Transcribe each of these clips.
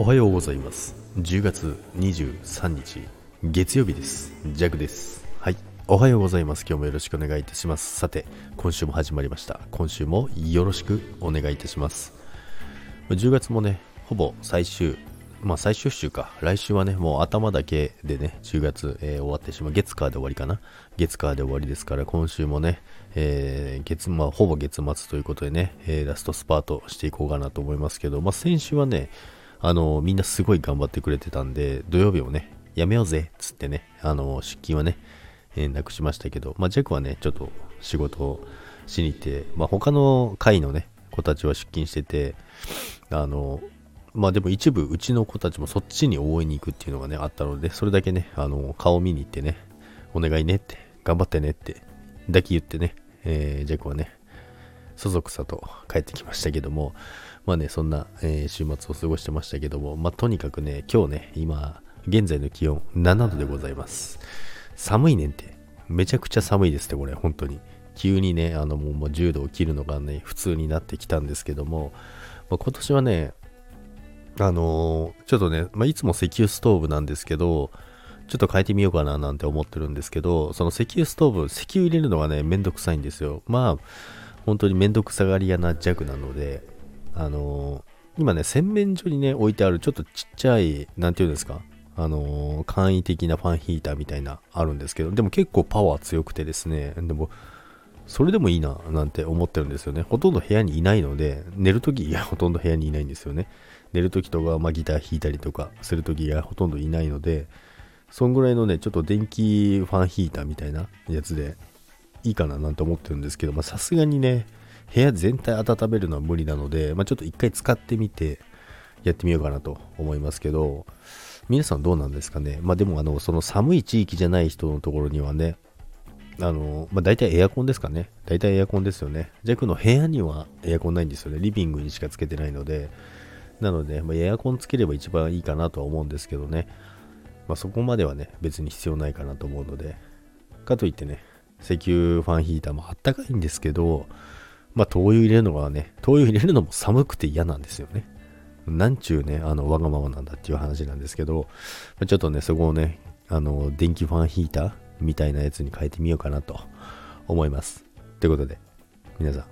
おはようございます。10月23日月曜日です。ジャグです。はい。おはようございます。今日もよろしくお願いいたします。さて今週も始まりました。今週もよろしくお願いいたします。10月もねほぼ最終まあ最終週か。来週はね、もう頭だけでね、10月、えー、終わってしまう。月火で終わりかな。月火で終わりですから、今週もね、えー、月、まあほぼ月末ということでね、えー、ラストスパートしていこうかなと思いますけど、まあ先週はね、あの、みんなすごい頑張ってくれてたんで、土曜日をね、やめようぜっ、つってね、あの、出勤はね、えー、なくしましたけど、まあジャックはね、ちょっと仕事をしに行って、まあ他の会のね、子たちは出勤してて、あの、まあでも一部うちの子たちもそっちに応援に行くっていうのがねあったのでそれだけねあの顔見に行ってねお願いねって頑張ってねってだけ言ってね、えー、ジェクはねそそくさと帰ってきましたけどもまあねそんな、えー、週末を過ごしてましたけどもまあとにかくね今日ね今現在の気温7度でございます。寒いねんて。めちゃくちゃ寒いですってこれ本当に。急にねあのもう10度を切るのがね普通になってきたんですけども、まあ、今年はねあのー、ちょっとね、まあ、いつも石油ストーブなんですけど、ちょっと変えてみようかななんて思ってるんですけど、その石油ストーブ、石油入れるのがね、めんどくさいんですよ。まあ、本当にめんどくさがり屋な弱なので、あのー、今ね、洗面所にね、置いてあるちょっとちっちゃい、なんていうんですか、あのー、簡易的なファンヒーターみたいな、あるんですけど、でも結構パワー強くてですね、でも、それでもいいな、なんて思ってるんですよね。ほとんど部屋にいないので、寝るとき、いや、ほとんど部屋にいないんですよね。寝るときとか、まあ、ギター弾いたりとかするときがほとんどいないので、そんぐらいのね、ちょっと電気ファンヒーターみたいなやつでいいかななんて思ってるんですけど、さすがにね、部屋全体温めるのは無理なので、まあ、ちょっと一回使ってみてやってみようかなと思いますけど、皆さんどうなんですかね？まあでもあの、その寒い地域じゃない人のところにはね、あの、まあ大体エアコンですかね？大体エアコンですよね。ジャックの部屋にはエアコンないんですよね。リビングにしかつけてないので、なので、まあ、エアコンつければ一番いいかなとは思うんですけどね、まあ、そこまではね、別に必要ないかなと思うので、かといってね、石油ファンヒーターもあったかいんですけど、まあ、灯油入れるのがね、灯油入れるのも寒くて嫌なんですよね。なんちゅうね、あの、わがままなんだっていう話なんですけど、ちょっとね、そこをね、あの、電気ファンヒーターみたいなやつに変えてみようかなと思います。ということで、皆さん、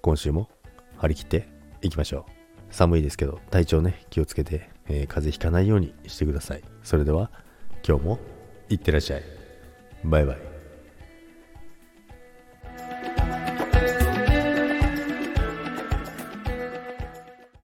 今週も張り切っていきましょう。寒いですけど、体調ね、気をつけて、えー、風邪ひかないようにしてください。それでは、今日もいってらっしゃい。バイバイ。